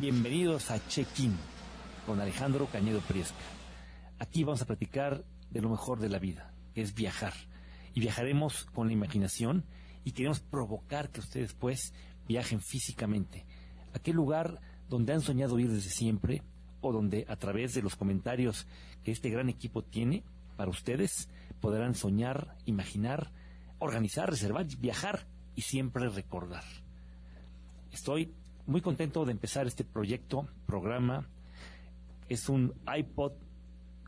Bienvenidos a Check-in con Alejandro Cañedo Priesca. Aquí vamos a platicar de lo mejor de la vida, que es viajar. Y viajaremos con la imaginación y queremos provocar que ustedes pues viajen físicamente. ¿A qué lugar donde han soñado ir desde siempre o donde a través de los comentarios que este gran equipo tiene para ustedes podrán soñar, imaginar, organizar, reservar, viajar y siempre recordar. Estoy muy contento de empezar este proyecto, programa. Es un iPod,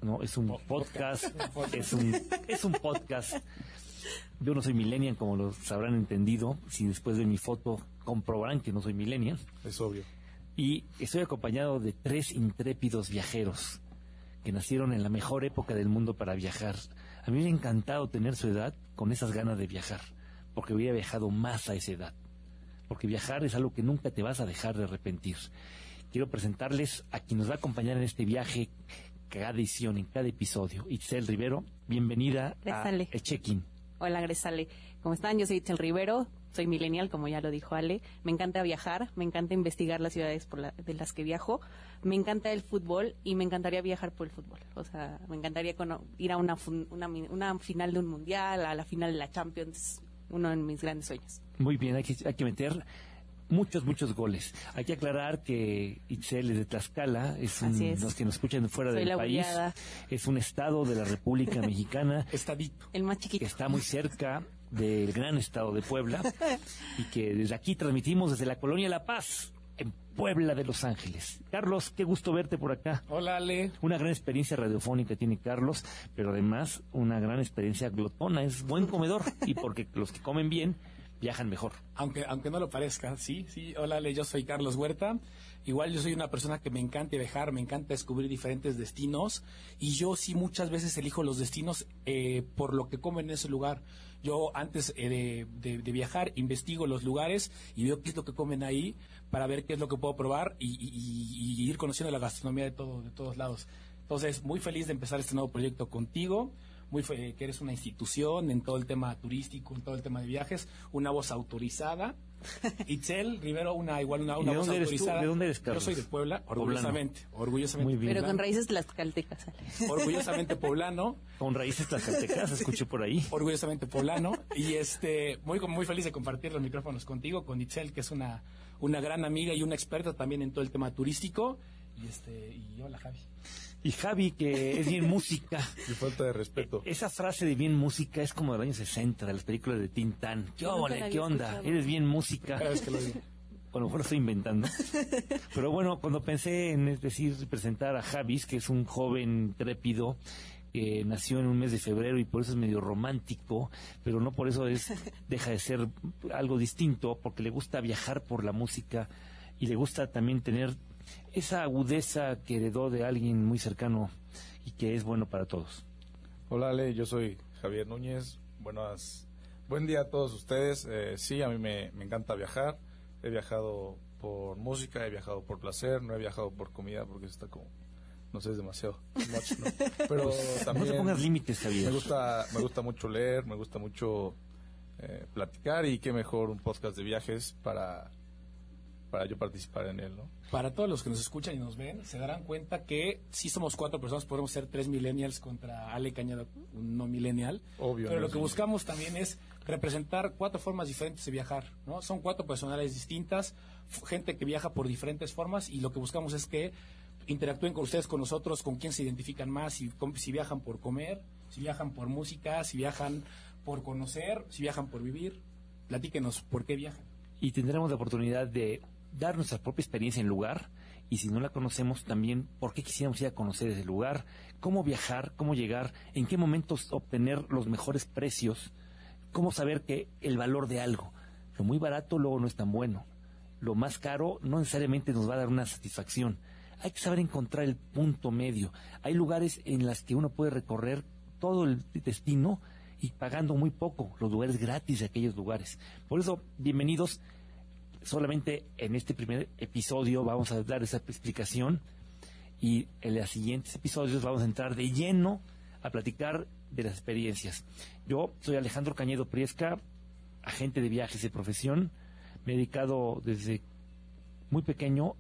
no, es un podcast, es un, es un podcast. Yo no soy millennial, como lo habrán entendido. Si después de mi foto comprobarán que no soy millennial. Es obvio. Y estoy acompañado de tres intrépidos viajeros que nacieron en la mejor época del mundo para viajar. A mí me ha encantado tener su edad con esas ganas de viajar, porque hubiera viajado más a esa edad. Porque viajar es algo que nunca te vas a dejar de arrepentir. Quiero presentarles a quien nos va a acompañar en este viaje, cada edición, en cada episodio. Itzel Rivero, bienvenida a Gresale. El Check-in. Hola, Gresale. ¿Cómo están? Yo soy Itzel Rivero, soy millennial, como ya lo dijo Ale. Me encanta viajar, me encanta investigar las ciudades por la- de las que viajo. Me encanta el fútbol y me encantaría viajar por el fútbol. O sea, me encantaría ir a una, una, una final de un mundial, a la final de la Champions, uno de mis grandes sueños. Muy bien, hay que, hay que meter muchos, muchos goles. Hay que aclarar que Itzel es de Tlaxcala, es, un- Así es. los que nos escuchan fuera Soy del la país, buleada. es un estado de la República Mexicana Estadito. El más que chiquito. está muy cerca del gran estado de Puebla y que desde aquí transmitimos desde la colonia La Paz, Puebla de Los Ángeles. Carlos, qué gusto verte por acá. Hola, Ale. Una gran experiencia radiofónica tiene Carlos, pero además una gran experiencia glotona. Es buen comedor y porque los que comen bien viajan mejor. Aunque, aunque no lo parezca, sí, sí. Hola, Ale, yo soy Carlos Huerta. Igual yo soy una persona que me encanta viajar, me encanta descubrir diferentes destinos. Y yo sí muchas veces elijo los destinos eh, por lo que comen en ese lugar. Yo antes eh, de, de- de viajar investigo los lugares y veo qué es lo que comen ahí para ver qué es lo que puedo probar y, y- y- y ir conociendo la gastronomía de, todo, de todos lados. Entonces, muy feliz de empezar este nuevo proyecto contigo. Muy fe- que eres una institución en todo el tema turístico, en todo el tema de viajes, una voz autorizada. Itzel Rivero, una igual una, ¿Y una de voz dónde eres tú? autorizada. ¿De dónde eres, Yo Carlos? soy de Puebla, Poblano. orgullosamente, orgullosamente. Muy bien. Pero con poblano. raíces tlaxcaltecas, orgullosamente poblano, Con raíces tlaxcaltecas, escuché por ahí. orgullosamente poblano y este muy muy feliz de compartir los micrófonos contigo, con Itzel que es una una gran amiga y una experta también en todo el tema turístico y este y hola Javi. Y Javi, que es bien música. Y falta de respeto. Esa frase de bien música es como de los años 60, de las películas de Tintán. ¿Qué, la ¿Qué onda? escuchado. Eres bien música. Cada vez que lo digo. A lo mejor lo estoy inventando. Pero bueno, cuando pensé en es decir, presentar a Javis, que es un joven trépido, que nació en un mes de febrero y por eso es medio romántico, pero no por eso es deja de ser algo distinto, porque le gusta viajar por la música y le gusta también tener esa agudeza que heredó de alguien muy cercano y que es bueno para todos. Hola Ale, yo soy Javier Núñez. Buenas, buen día a todos ustedes. Eh, sí, a mí me, me encanta viajar. He viajado por música, he viajado por placer, no he viajado por comida porque está como, no sé, es demasiado. much, ¿no? Pero No también te pongas límites, Javier. me gusta, me gusta mucho leer, me gusta mucho eh, platicar y qué mejor un podcast de viajes para, para yo participar en él, ¿no? Para todos los que nos escuchan y nos ven, se darán cuenta que si somos cuatro personas, podemos ser tres millennials contra Ale Cañada, un no millennial. Obvio, Pero no lo que buscamos también es representar cuatro formas diferentes de viajar, ¿no? Son cuatro personalidades distintas, gente que viaja por diferentes formas y lo que buscamos es que interactúen con ustedes, con nosotros, con quién se identifican más, si, viajan por comer, si viajan por música, si viajan por conocer, si viajan por vivir. Platíquenos por qué viajan. y tendremos la oportunidad de dar nuestra propia experiencia en lugar y si no la conocemos también por qué quisiéramos ir a conocer ese lugar, cómo viajar, cómo llegar, en qué momentos obtener los mejores precios, cómo saber que el valor de algo, lo muy barato luego no es tan bueno, lo más caro no necesariamente nos va a dar una satisfacción. Hay que saber encontrar el punto medio. Hay lugares en las que uno puede recorrer todo el destino y pagando muy poco, los lugares gratis de aquellos lugares. Por eso, bienvenidos. Solamente en este primer episodio vamos a dar esa explicación y en los siguientes episodios vamos a entrar de lleno a platicar de las experiencias. Yo soy Alejandro Cañedo Priesca, agente de viajes de profesión. Me he dedicado desde muy pequeño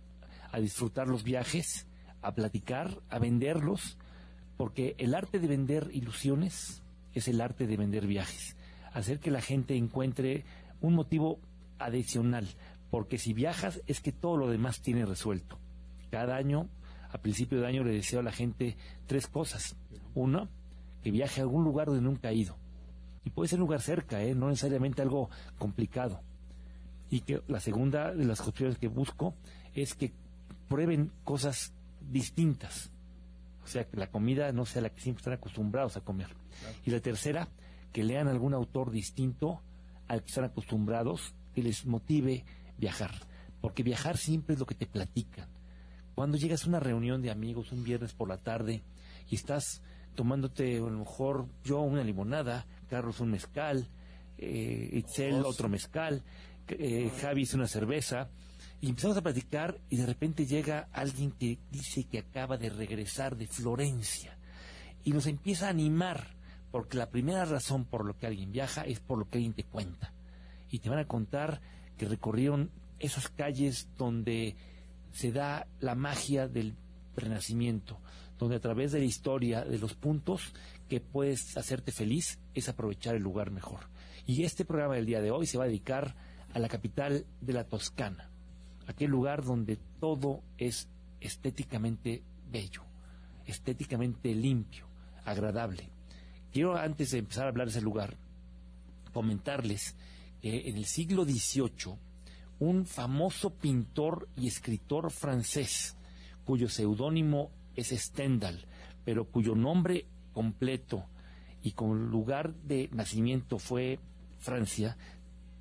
a disfrutar los viajes, a platicar, a venderlos, porque el arte de vender ilusiones es el arte de vender viajes, hacer que la gente encuentre un motivo adicional, porque si viajas es que todo lo demás tiene resuelto. Cada año, a principio de año, le deseo a la gente tres cosas. Uno, que viaje a algún lugar donde nunca ha ido. Y puede ser lugar cerca, ¿eh? no necesariamente algo complicado. Y que la segunda de las opciones que busco es que prueben cosas distintas. O sea, que la comida no sea la que siempre están acostumbrados a comer. Y la tercera, que lean algún autor distinto al que están acostumbrados, que les motive viajar. Porque viajar siempre es lo que te platican. Cuando llegas a una reunión de amigos un viernes por la tarde y estás tomándote a lo mejor yo una limonada, Carlos un mezcal, eh, Itzel otro mezcal, eh, Javi una cerveza, y empezamos a platicar y de repente llega alguien que dice que acaba de regresar de Florencia y nos empieza a animar, porque la primera razón por lo que alguien viaja es por lo que alguien te cuenta. Y te van a contar que recorrieron esas calles donde se da la magia del renacimiento, donde a través de la historia, de los puntos que puedes hacerte feliz, es aprovechar el lugar mejor. Y este programa del día de hoy se va a dedicar a la capital de la Toscana, aquel lugar donde todo es estéticamente bello, estéticamente limpio, agradable. Quiero antes de empezar a hablar de ese lugar, comentarles que en el siglo XVIII, un famoso pintor y escritor francés, cuyo seudónimo es Stendhal, pero cuyo nombre completo y con lugar de nacimiento fue Francia,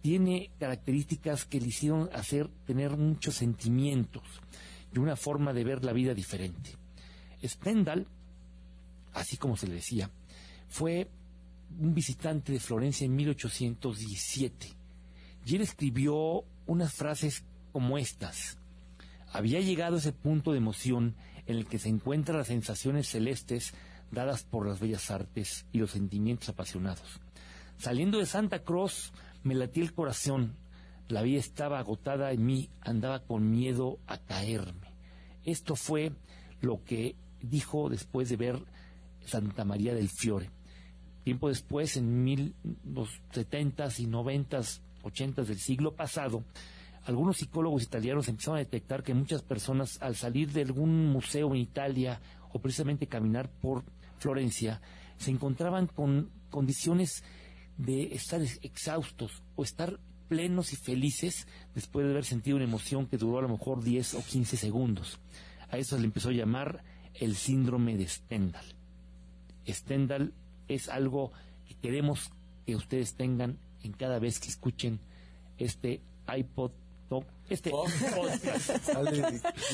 tiene características que le hicieron hacer tener muchos sentimientos y una forma de ver la vida diferente. Stendhal, así como se le decía, fue un visitante de Florencia en 1817 y él escribió unas frases como estas. Había llegado a ese punto de emoción en el que se encuentran las sensaciones celestes dadas por las bellas artes y los sentimientos apasionados. Saliendo de Santa Cruz, me latía el corazón. La vida estaba agotada en mí, andaba con miedo a caerme. Esto fue lo que dijo después de ver Santa María del Fiore. Tiempo después, en mil, los setentas y noventas, ochentas del siglo pasado, algunos psicólogos italianos empezaron a detectar que muchas personas al salir de algún museo en Italia o precisamente caminar por Florencia se encontraban con condiciones de estar exhaustos o estar plenos y felices después de haber sentido una emoción que duró a lo mejor 10 o 15 segundos. A eso se le empezó a llamar el síndrome de Stendhal. Stendhal es algo que queremos que ustedes tengan en cada vez que escuchen este iPod este podcast.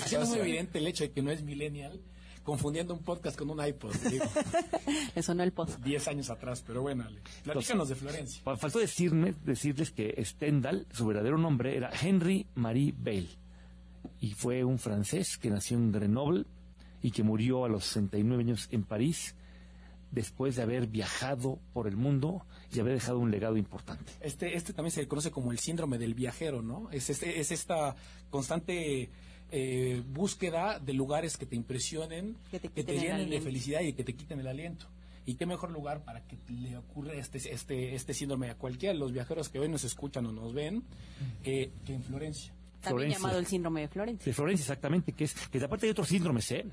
Haciendo muy evidente el hecho de que no es millennial, confundiendo un podcast con un iPod. Eso no el pod. Diez años atrás, pero bueno, platícanos de Florencia. Faltó decirme, decirles que Stendhal, su verdadero nombre era Henry Marie Bale, y fue un francés que nació en Grenoble y que murió a los 69 años en París después de haber viajado por el mundo y haber dejado un legado importante. Este, este también se conoce como el síndrome del viajero, ¿no? Es, este, es esta constante eh, búsqueda de lugares que te impresionen, que te, llenen de felicidad y que te quiten el aliento. ¿Y qué mejor lugar para que le ocurra este, este, este síndrome a cualquiera de los viajeros que hoy nos escuchan o nos ven eh, que en Florencia? También llamado el síndrome de Florencia. De Florencia, exactamente, que es que aparte hay otros síndromes, ¿eh?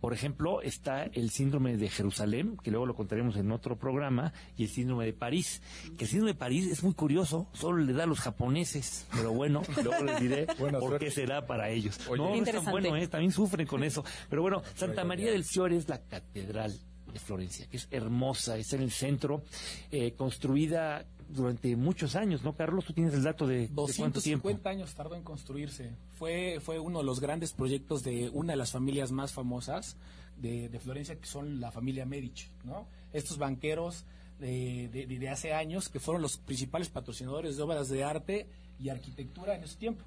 Por ejemplo, está el síndrome de Jerusalén, que luego lo contaremos en otro programa, y el síndrome de París. Que el síndrome de París es muy curioso, solo le da a los japoneses, pero bueno, luego les diré por qué será para ellos. no, es tan bueno, ¿eh? también sufren con eso. Pero bueno, Santa María del Fiore es la catedral de Florencia, que es hermosa, está en el centro, eh, construida durante muchos años, ¿no, Carlos? Tú tienes el dato de, 250 años tardó en construirse. Fue, fue uno de los grandes proyectos de una de las familias más famosas de, Florencia, que son la familia Medici, ¿no? Estos banqueros de, de, hace años que fueron los principales patrocinadores de obras de arte y arquitectura en ese tiempo.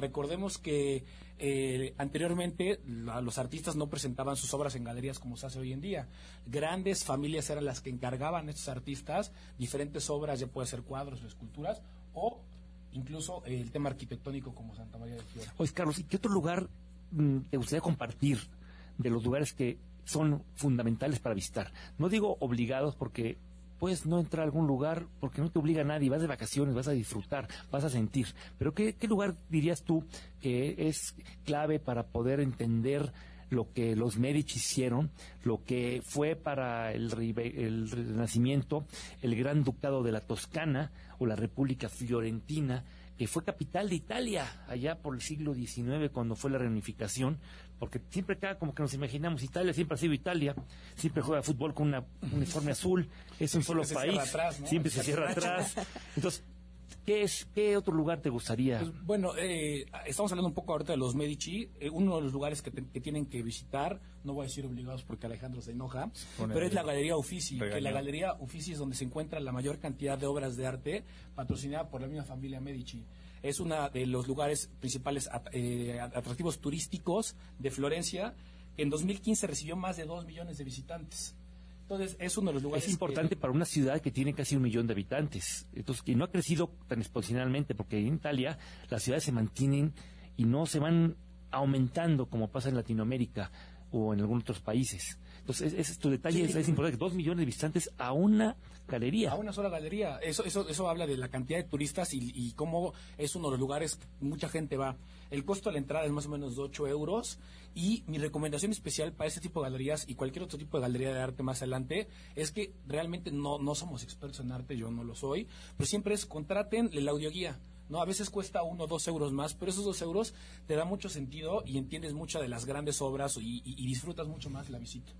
Recordemos que eh, anteriormente los artistas no presentaban sus obras en galerías como se hace hoy en día. Grandes familias eran las que encargaban a estos artistas diferentes obras, ya puede ser cuadros o esculturas, o incluso el tema arquitectónico como Santa María del Fiore. Oye, Carlos, ¿y qué otro lugar mm, te gustaría compartir de los lugares que son fundamentales para visitar? No digo obligados porque puedes no entrar a algún lugar porque no te obliga a nadie, vas de vacaciones, vas a disfrutar, vas a sentir. Pero ¿qué, qué lugar dirías tú que es clave para poder entender lo que los Medici hicieron, lo que fue para el, el Renacimiento el Gran Ducado de la Toscana o la República Fiorentina, que fue capital de Italia allá por el siglo XIX cuando fue la reunificación, porque siempre acá como que nos imaginamos, Italia siempre ha sido Italia, siempre juega fútbol con una, un uniforme azul, es un solo país, siempre se cierra atrás. Entonces, ¿Qué, es, ¿Qué otro lugar te gustaría? Pues, bueno, eh, estamos hablando un poco ahorita de los Medici. Eh, uno de los lugares que, tienen que visitar, no voy a decir obligados porque Alejandro se enoja, pero es la Galería Uffizi. Que la Galería Uffizi es donde se encuentra la mayor cantidad de obras de arte patrocinada por la misma familia Medici. Es uno de los lugares principales eh, atractivos turísticos de Florencia, que en 2015 recibió más de 2 millones de visitantes. Entonces, es uno de los lugares. Es importante para una ciudad que tiene casi un millón de habitantes. Entonces, que no ha crecido tan exponencialmente, porque en Italia las ciudades se mantienen y no se van aumentando como pasa en Latinoamérica o en algunos otros países. Entonces, ese es tu detalle, es, importante. Dos millones de visitantes a una galería. A una sola galería. Eso, eso, eso habla de la cantidad de turistas y, y cómo es uno de los lugares que mucha gente va. El costo de la entrada es más o menos de 8 euros y mi recomendación especial para este tipo de galerías y cualquier otro tipo de galería de arte más adelante es que realmente no, no somos expertos en arte, yo no lo soy, pero siempre es contraten el audioguía. ¿No? A veces cuesta uno o dos euros más, pero esos dos euros te da mucho sentido y entiendes muchas de las grandes obras y, y disfrutas mucho más la visita.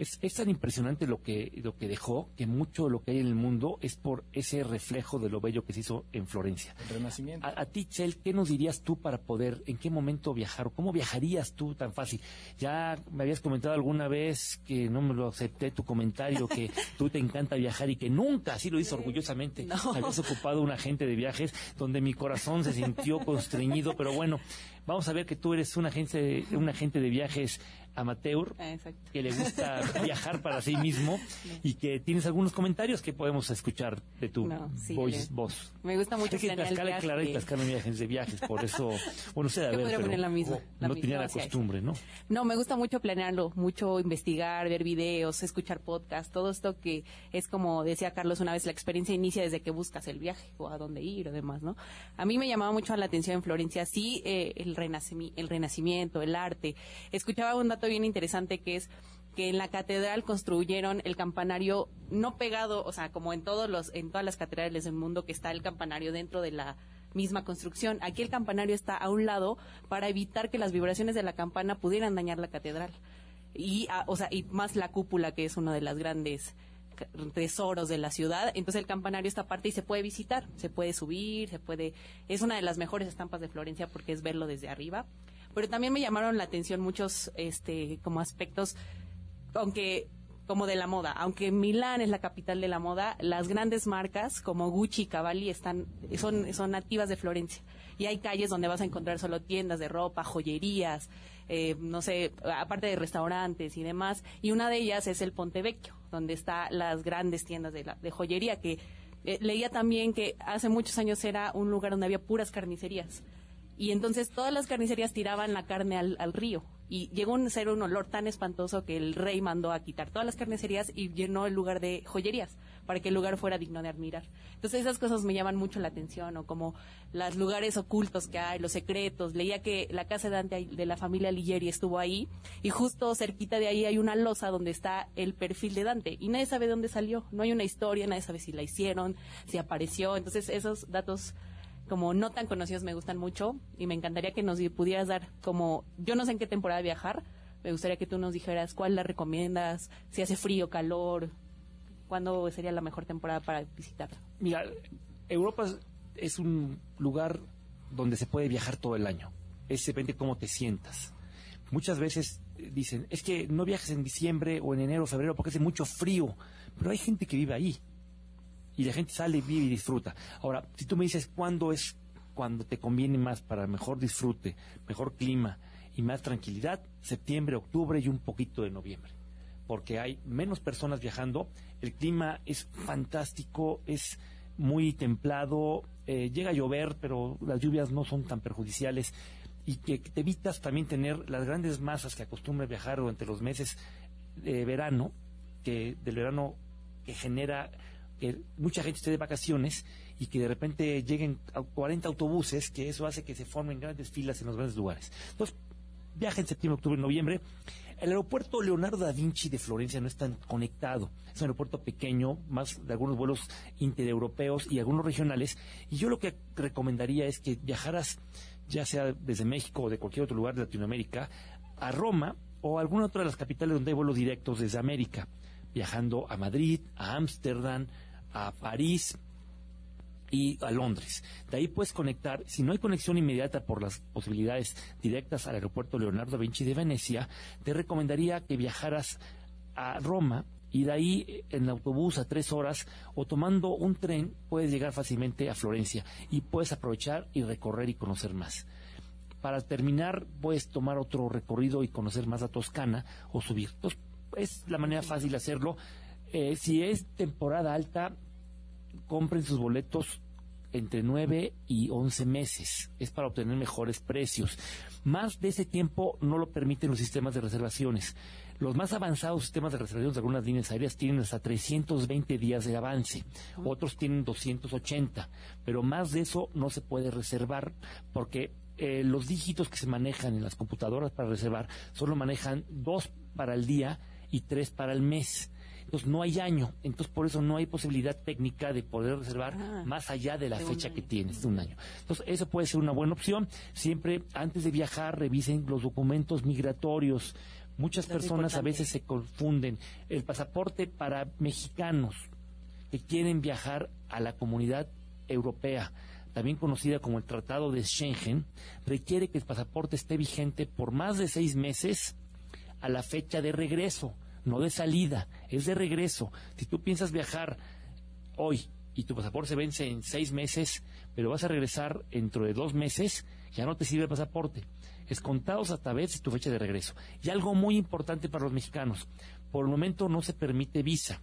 Es, tan impresionante lo que, lo que dejó que mucho de lo que hay en el mundo es por ese reflejo de lo bello que se hizo en Florencia. El renacimiento. A, ti, Chel, ¿qué nos dirías tú para poder, en qué momento viajar o cómo viajarías tú tan fácil? Ya me habías comentado alguna vez que no me lo acepté tu comentario, que tú te encanta viajar y que nunca, así lo hizo orgullosamente, habías ocupado un agente de viajes donde mi corazón se sintió constreñido, pero bueno, vamos a ver que tú eres un agente, un agente de viajes amateur ah, que le gusta viajar para sí mismo y que tienes algunos comentarios que podemos escuchar de tu voice, voz. Me gusta mucho es que Tlaxcala y Clara y Tlaxcala no de viajes, por eso, bueno, sé, a ver, pero la misma, no tenía la costumbre, ¿no? No, me gusta mucho planearlo, mucho investigar, ver videos, escuchar podcasts, todo esto que es como decía Carlos una vez, la experiencia inicia desde que buscas el viaje o a dónde ir o demás, ¿no? A mí me llamaba mucho la atención en Florencia, sí, eh, el, renacimiento, el renacimiento, el arte. Escuchaba un dato bien interesante que es que en la catedral construyeron el campanario no pegado, o sea, como en todos los en todas las catedrales del mundo que está el campanario dentro de la misma construcción. Aquí el campanario está a un lado para evitar que las vibraciones de la campana pudieran dañar la catedral. Y o sea, y más la cúpula que es uno de las grandes tesoros de la ciudad. Entonces el campanario está aparte y se puede visitar, se puede subir, se puede es una de las mejores estampas de Florencia porque es verlo desde arriba pero también me llamaron la atención muchos este como aspectos aunque como de la moda, aunque Milán es la capital de la moda, las grandes marcas como Gucci y Cavalli están son son nativas de Florencia. Y hay calles donde vas a encontrar solo tiendas de ropa, joyerías, eh, no sé, aparte de restaurantes y demás, y una de ellas es el Ponte Vecchio, donde están las grandes tiendas de, de joyería que eh, leía también que hace muchos años era un lugar donde había puras carnicerías y entonces todas las carnicerías tiraban la carne al, río y llegó a ser un olor tan espantoso que el rey mandó a quitar todas las carnicerías y llenó el lugar de joyerías para que el lugar fuera digno de admirar. Entonces esas cosas me llaman mucho la atención, o como los lugares ocultos que hay, los secretos. Leía que la casa de Dante de la familia Ligieri estuvo ahí y justo cerquita de ahí hay una losa donde está el perfil de Dante y nadie sabe dónde salió. No hay una historia, nadie sabe si la hicieron, si apareció. Entonces esos datos como no tan conocidos me gustan mucho y me encantaría que nos pudieras dar como, yo no sé en qué temporada viajar, me gustaría que tú nos dijeras cuál la recomiendas, si hace frío, calor, cuándo sería la mejor temporada para visitar. Mira, Europa es un lugar donde se puede viajar todo el año. Es depende cómo te sientas. Muchas veces dicen, es que no viajes en diciembre o en enero o febrero porque hace mucho frío, pero hay gente que vive ahí y la gente sale, vive y disfruta. Ahora, si tú me dices cuándo es cuando te conviene más para mejor disfrute, mejor clima y más tranquilidad, septiembre, octubre y un poquito de noviembre. Porque hay menos personas viajando, el clima es fantástico, es muy templado, eh, llega a llover, pero las lluvias no son tan perjudiciales. y que te evitas también tener las grandes masas que acostumbra viajar durante los meses de verano, que del verano que genera que mucha gente esté de vacaciones y que de repente lleguen a 40 autobuses, que eso hace que se formen grandes filas en los grandes lugares. Entonces, viaja en septiembre, octubre, noviembre. El aeropuerto Leonardo da Vinci de Florencia no está conectado. Es un aeropuerto pequeño, más de algunos vuelos intereuropeos y algunos regionales. Y yo lo que recomendaría es que viajaras, ya sea desde México o de cualquier otro lugar de Latinoamérica, a Roma o a alguna otra de las capitales donde hay vuelos directos desde América, viajando a Madrid, a Ámsterdam, a París, y a Londres. De ahí puedes conectar, si no hay conexión inmediata por las posibilidades directas al aeropuerto Leonardo da Vinci de Venecia, te recomendaría que viajaras a Roma y de ahí en autobús a tres horas o tomando un tren puedes llegar fácilmente a Florencia y puedes aprovechar y recorrer y conocer más. Para terminar, puedes tomar otro recorrido y conocer más la Toscana o subir. Es la manera fácil de hacerlo. Eh, si es temporada alta, compren sus boletos entre 9 y 11 meses. Es para obtener mejores precios. Más de ese tiempo no lo permiten los sistemas de reservaciones. Los más avanzados sistemas de reservaciones de algunas líneas aéreas tienen hasta 320 días de avance, otros tienen 280, pero más de eso no se puede reservar porque eh, los dígitos que se manejan en las computadoras para reservar solo manejan dos para el día y tres para el mes. Entonces no hay año, entonces por eso no hay posibilidad técnica de poder reservar Ah, más allá de la de fecha que tienes, de un año. Entonces eso puede ser una buena opción. Siempre antes de viajar revisen los documentos migratorios. Muchas Eso personas a veces se confunden. El pasaporte para mexicanos que quieren viajar a la comunidad europea, también conocida como el Tratado de Schengen, requiere que el pasaporte esté vigente por más de seis meses a la fecha de regreso, no de salida, es de regreso. Si tú piensas viajar hoy y tu pasaporte se vence en seis meses, pero vas a regresar dentro de dos meses, ya no te sirve el pasaporte. Es contados hasta vez tu fecha de regreso. Y algo muy importante para los mexicanos, por el momento no se permite visa.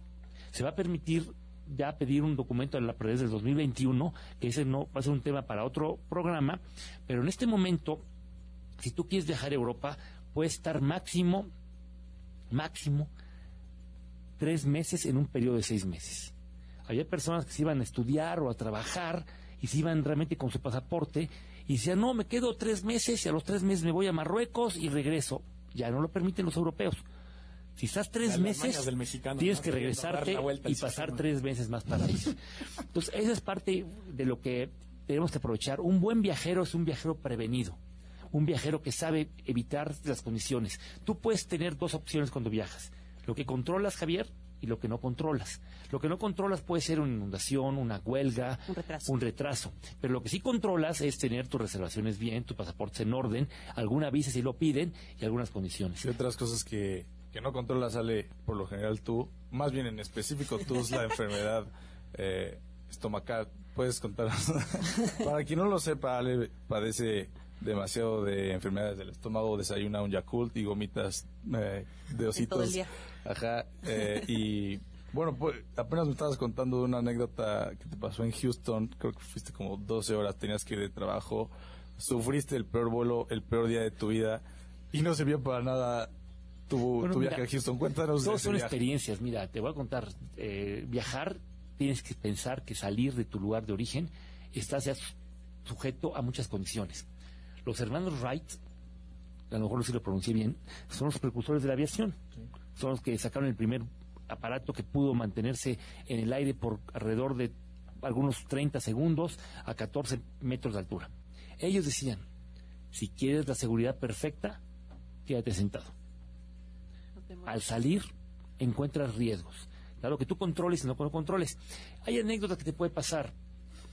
Se va a permitir ya pedir un documento a la desde el 2021, que ese no va a ser un tema para otro programa, pero en este momento, si tú quieres viajar a Europa, puedes estar máximo, máximo, tres meses en un periodo de seis meses. Había personas que se iban a estudiar o a trabajar y se iban realmente con su pasaporte y decían, no, me quedo tres meses y a los tres meses me voy a Marruecos y regreso. Ya no lo permiten los europeos. Si estás tres Las meses, mañas del mexicano, tienes ¿no? que regresarte y pasar tres meses más para ir. Entonces, esa es parte de lo que tenemos que aprovechar. Un buen viajero es un viajero prevenido. Un viajero que sabe evitar las condiciones. Tú puedes tener dos opciones cuando viajas. Lo que controlas, Javier, y lo que no controlas. Lo que no controlas puede ser una inundación, una huelga, Un retraso. un retraso. Pero lo que sí controlas es tener tus reservaciones bien, tu pasaporte en orden, alguna visa si lo piden y algunas condiciones. Y otras cosas que, que no controla sale por lo general tú, más bien en específico tú es la enfermedad eh, estomacal. Puedes contar. Para quien no lo sepa, Ale padece demasiado de enfermedades del estómago, desayuna un Yakult y gomitas eh, de ositos. todo el día. Ajá. eh, y bueno, pues apenas me estabas contando una anécdota que te pasó en Houston. Creo que fuiste como 12 horas, tenías que ir de trabajo. Sufriste el peor vuelo, el peor día de tu vida y no sirvió para nada tu, Bueno, tu mira, viaje a Houston. Cuéntanos de Todos son viaje. experiencias. Mira, te voy a contar. eh, viajar, tienes que pensar que salir de tu lugar de origen estás ya sujeto a muchas condiciones. Los hermanos Wright, a lo mejor no sé si lo pronuncié bien, son los precursores de la aviación. Son los que sacaron el primer aparato que pudo mantenerse en el aire por alrededor de algunos 30 segundos a 14 metros de altura. Ellos decían, si quieres la seguridad perfecta, quédate sentado No al salir encuentras riesgos. Claro que tú controles y no controles. Hay anécdotas que te puede pasar.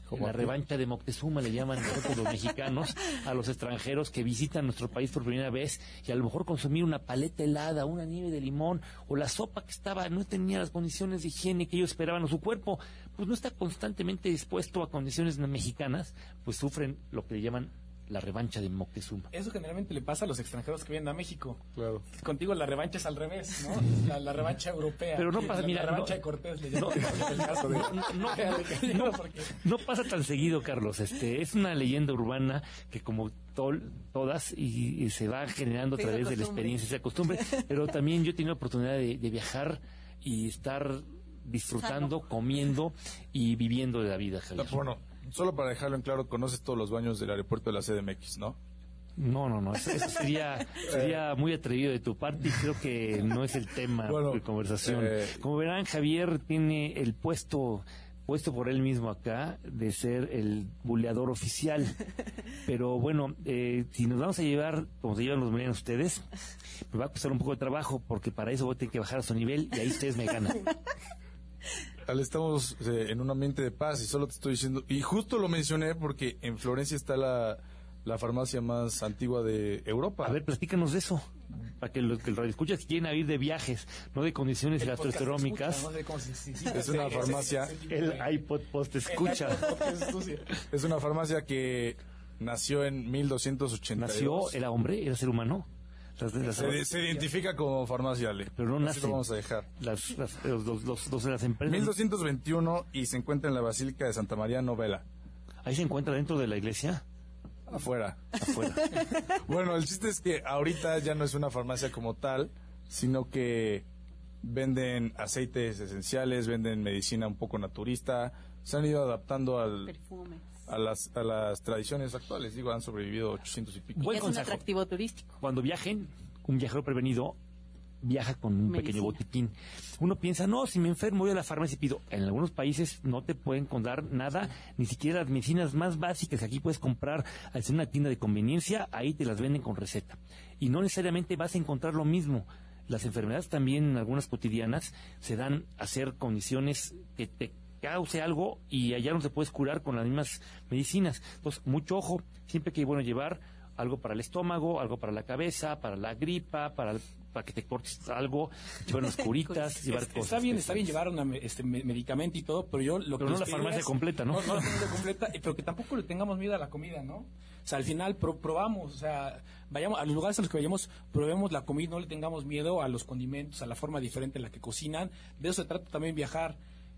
Como la revancha de Moctezuma le llaman nosotros los mexicanos a los extranjeros que visitan nuestro país por primera vez y a lo mejor consumir una paleta helada, una nieve de limón o la sopa que estaba no tenía las condiciones de higiene que ellos esperaban o su cuerpo pues no está constantemente dispuesto a condiciones mexicanas, pues sufren lo que le llaman la revancha de Moctezuma. Eso generalmente le pasa a los extranjeros que vienen a México. Claro. Contigo la revancha es al revés, ¿no? La, la revancha europea. Pero no pasa, la, mira, La revancha no- de Cortés le no- llaman el caso de... no- no- no, porque- No pasa tan seguido, Carlos. Este es una leyenda urbana que como tol- todas y, y se va generando a través de la experiencia, se acostumbre. Pero también yo he tenido la oportunidad de, de viajar y estar disfrutando, comiendo y viviendo de la vida, Javier. Bueno, solo para dejarlo en claro, conoces todos los baños del aeropuerto de la CDMX, ¿no? No, no, no. Eso, eso sería, sería muy atrevido de tu parte y creo que no es el tema Bueno, de conversación. eh, Como verán, Javier tiene el puesto puesto por él mismo acá de ser el buleador oficial. Pero bueno, eh, si nos vamos a llevar, como se llevan los miren ustedes, me va a costar un poco de trabajo porque para eso voy a tener que bajar a su nivel y ahí ustedes me ganan. Estamos eh, en un ambiente de paz y solo te estoy diciendo, y justo lo mencioné porque en Florencia está la, la farmacia más antigua de Europa. A ver, platícanos de eso. Para que los que los escuchas quieren ir de viajes, no de condiciones el escucha, no se- Es una farmacia. El de- iPod Post escucha. Es una farmacia que nació en 1282. Nació, era hombre, era ser humano. Las- las- Se, se identifica como farmacia, Ale. pero no nace. lo vamos a dejar. Las, las- los, los, los- los de las empresas. 1221 y se encuentra en la Basílica de Santa María Novela. Ahí se encuentra dentro de la iglesia, Afuera. afuera. Bueno, el chiste es que ahorita ya no es una farmacia como tal, sino que venden aceites esenciales, venden medicina un poco naturista, se han ido adaptando al, Perfumes. A, las, a las tradiciones actuales. Digo, han sobrevivido 800 y pico. Buen es un atractivo turístico. Cuando viajen, un viajero prevenido viaja con un pequeño botiquín. Uno piensa, no, si me enfermo voy a la farmacia y pido. En algunos países no te pueden dar nada, ni siquiera las medicinas más básicas que aquí puedes comprar al ser una tienda de conveniencia, ahí te las venden con receta. Y no necesariamente vas a encontrar lo mismo. Las enfermedades también, algunas cotidianas, se dan a ser condiciones que te cause algo y allá no te puedes curar con las mismas medicinas. Entonces, mucho ojo, siempre que bueno llevar algo para el estómago, algo para la cabeza, para la gripa, para, para que te cortes algo, llevar unas curitas, llevar cosas. está bien, está bien llevar un este, me- medicamento y todo, pero yo lo Pero que no la farmacia es- completa, ¿no? No, no la farmacia completa, y- pero que tampoco le tengamos miedo a la comida, ¿no? O sea, al final pro- probamos, o sea, vayamos a los lugares a los que vayamos, probemos la comida, no le tengamos miedo a los condimentos, a la forma diferente en la que cocinan. De eso se trata también viajar.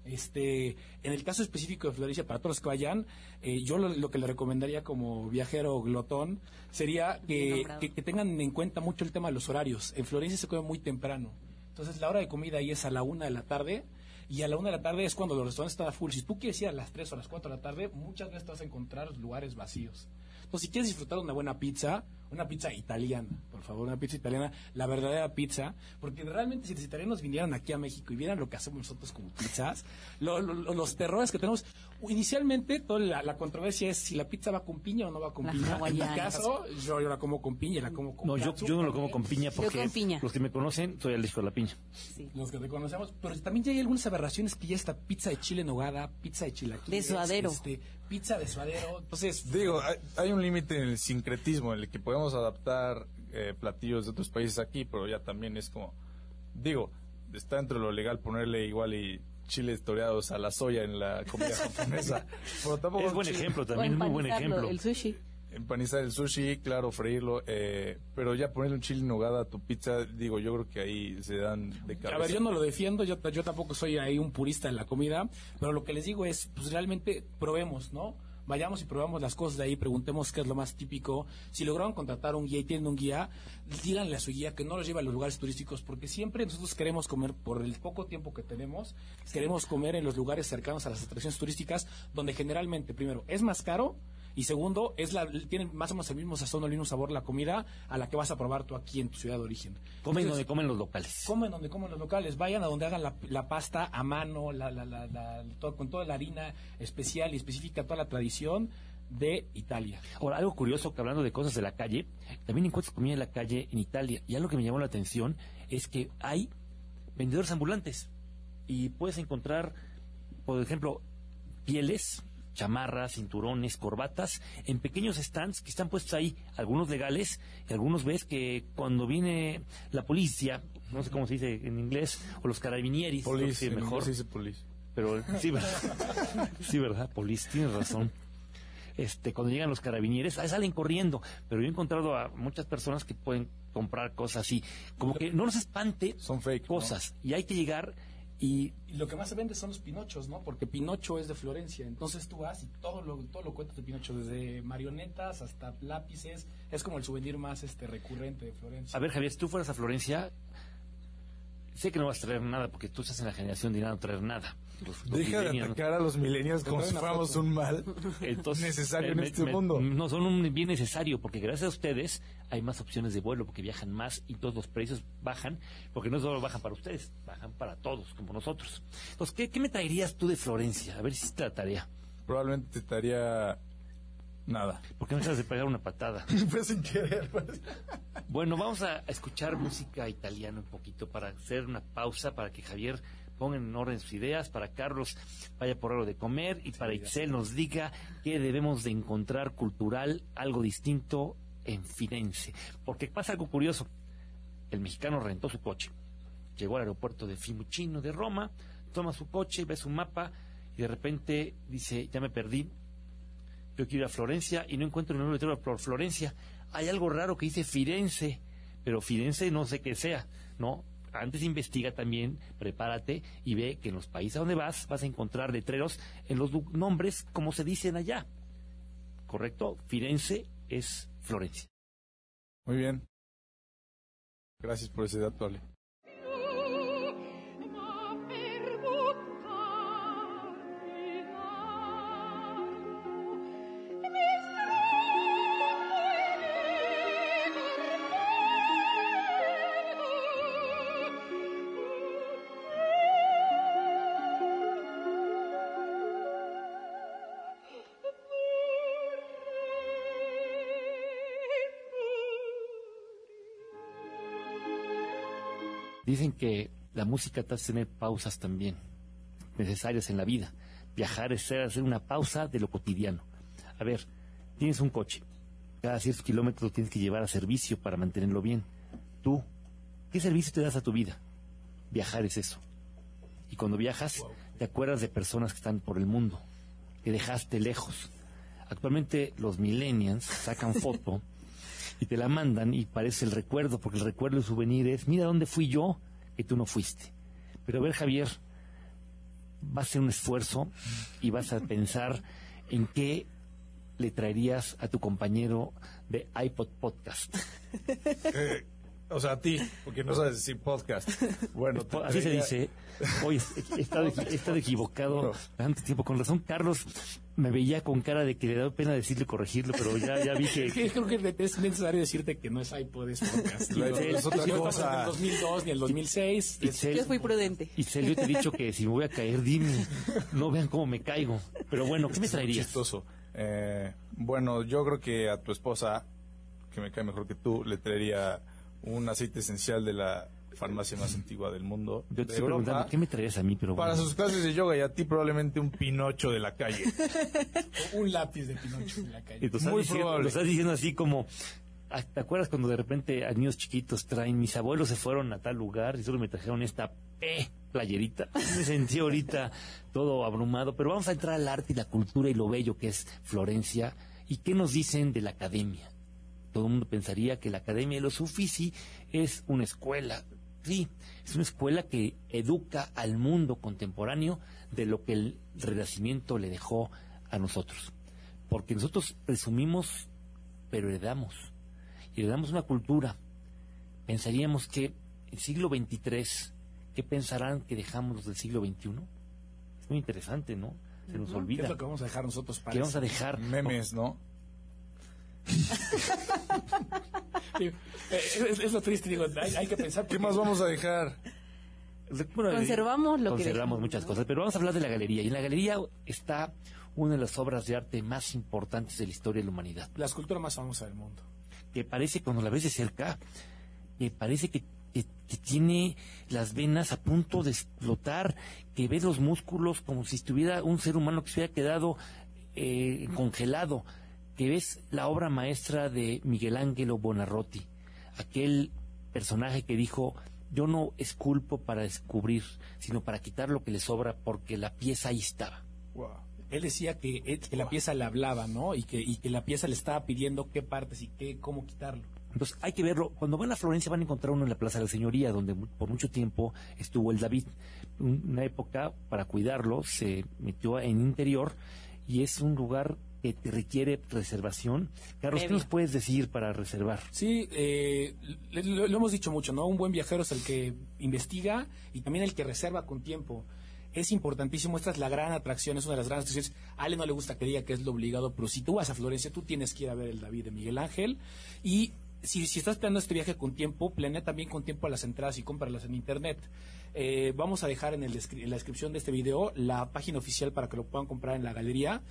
Este, en el caso específico de Florencia, para todos los que vayan, eh, yo lo, lo que le recomendaría como viajero glotón sería que, nombrado. que, que tengan en cuenta mucho el tema de los horarios. En Florencia se come muy temprano. Entonces la hora de comida ahí es a la una de la tarde y a la una de la tarde es cuando los restaurantes están a full. Si tú quieres ir a las tres o a las cuatro de la tarde, muchas veces te vas a encontrar lugares vacíos. Entonces si quieres disfrutar de una buena pizza, una pizza italiana, por favor, una pizza italiana, la verdadera pizza, porque realmente si los italianos vinieran aquí a México y vieran lo que hacemos nosotros como pizzas, lo- lo- lo- los terrores que tenemos, inicialmente toda la, la controversia es si la pizza va con piña o no va con La piña. En mi caso, yo, yo la como con piña, y la como con No, yo, yo no lo como con piña porque con piña. los que me conocen soy alérgico a la piña. Sí. los que te conocemos, pero también ya hay algunas aberraciones que ya está pizza de chile en nogada, pizza de chilaquiles, De suadero. este, pizza de suadero, entonces Digo, hay, hay un límite en el sincretismo en el que podemos adaptar eh, platillos de otros países aquí, pero ya también es como, digo, está dentro de lo legal ponerle igual y chiles toreados a la soya en la comida japonesa. Pero tampoco Es buen chile- ejemplo también, es muy buen ejemplo. El sushi. Empanizar el sushi, claro, freírlo, eh, pero ya ponerle un chile en nogada a tu pizza, digo, yo creo que ahí se dan de cabeza. A ver, yo no lo defiendo, yo, yo tampoco soy ahí un purista en la comida, pero lo que les digo es, pues realmente probemos, ¿no? Vayamos y probamos las cosas de ahí, preguntemos qué es lo más típico. Si lograron contratar un guía y tienen un guía, díganle a su guía que no los lleve a los lugares turísticos, porque siempre nosotros queremos comer, por el poco tiempo que tenemos, queremos comer en los lugares cercanos a las atracciones turísticas, donde generalmente, primero, es más caro, y segundo, es la, tienen más o menos el mismo sazón o el mismo sabor la comida a la que vas a probar tú aquí en tu ciudad de origen. Comen Entonces, donde comen los locales. comen donde comen los locales, vayan a donde hagan la, la pasta a mano, la, la, la, la- todo- con toda la harina especial y específica, toda la tradición de Italia. Ahora, algo curioso que hablando de cosas de la calle, también encuentras comida en la calle en Italia. Y algo que me llamó la atención es que hay vendedores ambulantes. Y puedes encontrar, por ejemplo, pieles, chamarras, cinturones, corbatas, en pequeños stands que están puestos ahí, algunos legales, y algunos ves que cuando viene la policía, no sé cómo se dice en inglés, o los carabinieris, Police, mejor, inglés se dice police. pero sí, ¿verdad? sí, ¿verdad? Police, tienes razón. este, cuando llegan los carabinieres, ahí salen corriendo. Pero yo he encontrado a muchas personas que pueden comprar cosas así. Como que no nos espante Son fake, ¿no? cosas. Y hay que llegar y lo que más se vende son los Pinochos, ¿no? Porque Pinocho es de Florencia. Entonces tú vas y todo lo, todo lo cuentas de Pinocho, desde marionetas hasta lápices. Es como el souvenir más este recurrente de Florencia. A ver, Javier, si tú fueras a Florencia, sé que no vas a traer nada porque tú estás en la generación de ir a no traer nada. Los- los Deja de atacar a los millennials como si fuéramos un mal Entonces, necesario en me- este me- mundo. No, son un bien necesario porque gracias a ustedes hay más opciones de vuelo porque viajan más y todos los precios bajan porque no solo bajan para ustedes, bajan para todos como nosotros. Entonces, ¿qué, qué me traerías tú de Florencia? A ver si hiciste la tarea. Probablemente te daría nada. ¿Por qué me dejas de pegar una patada? Fue sin querer. pues. Bueno, vamos a escuchar música italiana un poquito para hacer una pausa para que Javier ponga en orden sus ideas, para Carlos vaya por algo de comer y para Itzel nos diga qué debemos de encontrar cultural, algo distinto en Firenze. Porque pasa algo curioso. El mexicano rentó su coche. Llegó al aeropuerto de Fiumicino de Roma, toma su coche, ve su mapa y de repente dice, ya me perdí, yo quiero ir a Florencia y no encuentro ningún letrero por Florencia. Hay algo raro que dice Firenze, pero Firenze no sé qué sea, ¿no? Antes investiga también, prepárate y ve que en los países a donde vas vas a encontrar letreros en los nombres como se dicen allá. ¿Correcto? Firenze es Florencia. Muy bien. Gracias por ese dato, Ale. Dicen que la música te hace tener pausas también, necesarias en la vida. Viajar es hacer una pausa de lo cotidiano. A ver, tienes un coche. Cada ciertos kilómetros lo tienes que llevar a servicio para mantenerlo bien. Tú, ¿qué servicio te das a tu vida? Viajar es eso. Y cuando viajas, te acuerdas de personas que están por el mundo, que dejaste lejos. Actualmente los millennials sacan foto y te la mandan y parece el recuerdo, porque el recuerdo, el souvenir es, mira dónde fui yo, que tú no fuiste. Pero a ver, Javier, va a ser un esfuerzo y vas a pensar en qué le traerías a tu compañero de iPod Podcast. Eh, o sea, a ti, porque no sabes decir podcast. Bueno, te Así se traería- dice. Oye, he estado, he estado equivocado tanto tiempo. Con razón, Carlos me veía con cara de que le da pena decirle corregirlo, pero ya, ya vi que, creo que es necesario decirte que no es iPod, es podcast. IPod es otra no cosa. en el 2002 ni el 2006. Es- Itzel- Yo fui prudente. Itzel, yo te he dicho que si me voy a caer, dime. No vean cómo me caigo. Pero bueno, ¿qué me traerías? Chistoso. Eh, bueno, yo creo que a tu esposa, que me cae mejor que tú, le traería un aceite esencial de la farmacia más antigua del mundo. Yo te de estoy Europa, preguntando, ¿qué me traerías a mí? Pero Para bueno. sus clases de yoga y a ti probablemente un pinocho de la calle. un lápiz de Pinocho en la calle. Y tú estás Muy diciendo, probable. lo estás diciendo así como, ah, ¿te acuerdas cuando de repente a niños chiquitos traen, mis abuelos se fueron a tal lugar y solo me trajeron esta P playerita? Me sentí ahorita todo abrumado, pero vamos a entrar al arte y la cultura y lo bello que es Florencia. ¿Y qué nos dicen de la academia? Todo el mundo pensaría que la Academia de los Uffizi es una escuela. Sí, es una escuela que educa al mundo contemporáneo de lo que el Renacimiento le dejó a nosotros. Porque nosotros presumimos, pero heredamos. Y heredamos una cultura. Pensaríamos que el siglo XXIII, ¿qué pensarán que dejamos los del siglo XXI? Es muy interesante, ¿no? Se nos ¿Qué olvida. es lo que vamos a dejar nosotros para ¿Qué vamos a dejar? Memes, ¿no? Eh, es, es lo triste, digo, hay, hay que pensar. ¿Qué más vamos a dejar? Bueno, Conservamos lo que conservamos muchas cosas, pero vamos a hablar de la galería. Y en la galería está una de las obras de arte más importantes de la historia de la humanidad. La escultura más famosa del mundo. Que parece, cuando la ves de cerca, que parece que, que- que tiene las venas a punto de explotar, que ves los músculos como si estuviera un ser humano que se hubiera quedado eh, congelado, que ves la obra maestra de Miguel Ángel Bonarroti, aquel personaje que dijo, yo no esculpo para descubrir, sino para quitar lo que le sobra porque la pieza ahí estaba. Wow. él decía que, él- que la pieza le hablaba, ¿no? Y que, y que la pieza le estaba pidiendo qué partes y qué, cómo quitarlo. Entonces hay que verlo. Cuando van a Florencia van a encontrar uno en la Plaza de la Señoría, donde por mucho tiempo estuvo el David. Un- Una época, para cuidarlo, se metió en interior y es un lugar que te requiere reservación. Carlos, ¿qué nos puedes decir para reservar? Sí, eh, lo, lo hemos dicho mucho, ¿no? Un buen viajero es el que investiga y también el que reserva con tiempo. Es importantísimo, esta es la gran atracción, es una de las grandes atracciones. A Ale no le gusta que diga que es lo obligado, pero si tú vas a Florencia, tú tienes que ir a ver el David de Miguel Ángel. Y si, si estás planeando este viaje con tiempo, planea también con tiempo a las entradas y cómpralas en internet. Eh, vamos a dejar en, el descri- en la descripción de este video la página oficial para que lo puedan comprar en la galería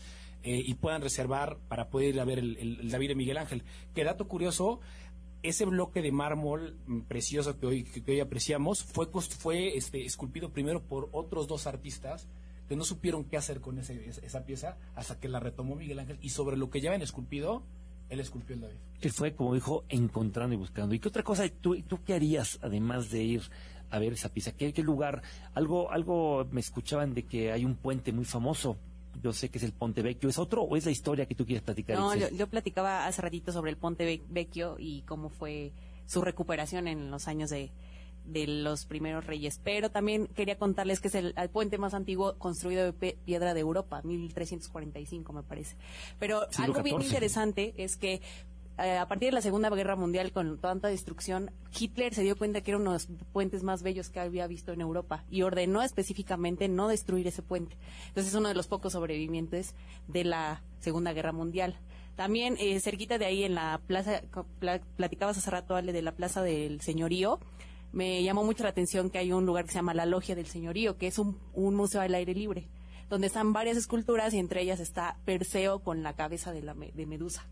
eh, y puedan reservar para poder ir a ver el, David de Miguel Ángel. Que dato curioso, ese bloque de mármol mm, precioso que hoy, que, que hoy apreciamos fue, fue este, esculpido primero por otros dos artistas que no supieron qué hacer con esa, pieza hasta que la retomó Miguel Ángel y sobre lo que ya habían esculpido, él esculpió el David. Él fue, como dijo, encontrando y buscando. ¿Y qué otra cosa tú, tú qué harías además de ir a ver esa pieza? ¿Qué, qué lugar? Algo, algo me escuchaban de que hay un puente muy famoso. Yo sé que es el Ponte Vecchio. ¿Es otro o es la historia que tú quieres platicar? No, yo, platicaba hace ratito sobre el Ponte Ve- Vecchio y cómo fue su recuperación en los años de, de los primeros reyes. Pero también quería contarles que es el, el puente más antiguo construido de pe- piedra de Europa, 1345 me parece. Pero Siglo algo bien interesante es que eh, a partir de la Segunda Guerra Mundial, con tanta destrucción, Hitler se dio cuenta que eran unos puentes más bellos que había visto en Europa y ordenó específicamente no destruir ese puente. Entonces es uno de los pocos sobrevivientes de la Segunda Guerra Mundial. También eh, cerquita de ahí en la plaza, platicabas hace rato, Ale, de la Plaza del Señorío, me llamó mucho la atención que hay un lugar que se llama la Logia del Señorío, que es un, museo al aire libre, donde están varias esculturas y entre ellas está Perseo con la cabeza de, la, de Medusa.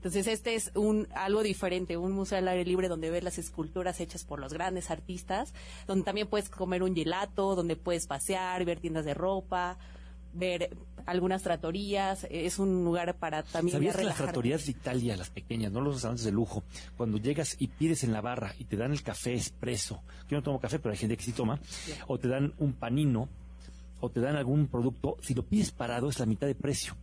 Entonces este es un algo diferente, un museo al aire libre donde ves las esculturas hechas por los grandes artistas, donde también puedes comer un gelato, donde puedes pasear, ver tiendas de ropa, ver algunas tratorías, es un lugar para también ¿Sabías que las tratorías de Italia, las pequeñas, no los restaurantes de lujo, cuando llegas y pides en la barra y te dan el café expreso, yo no tomo café, pero hay gente que sí toma, o te dan un panino, o te dan algún producto, si lo pides parado es la mitad de precio.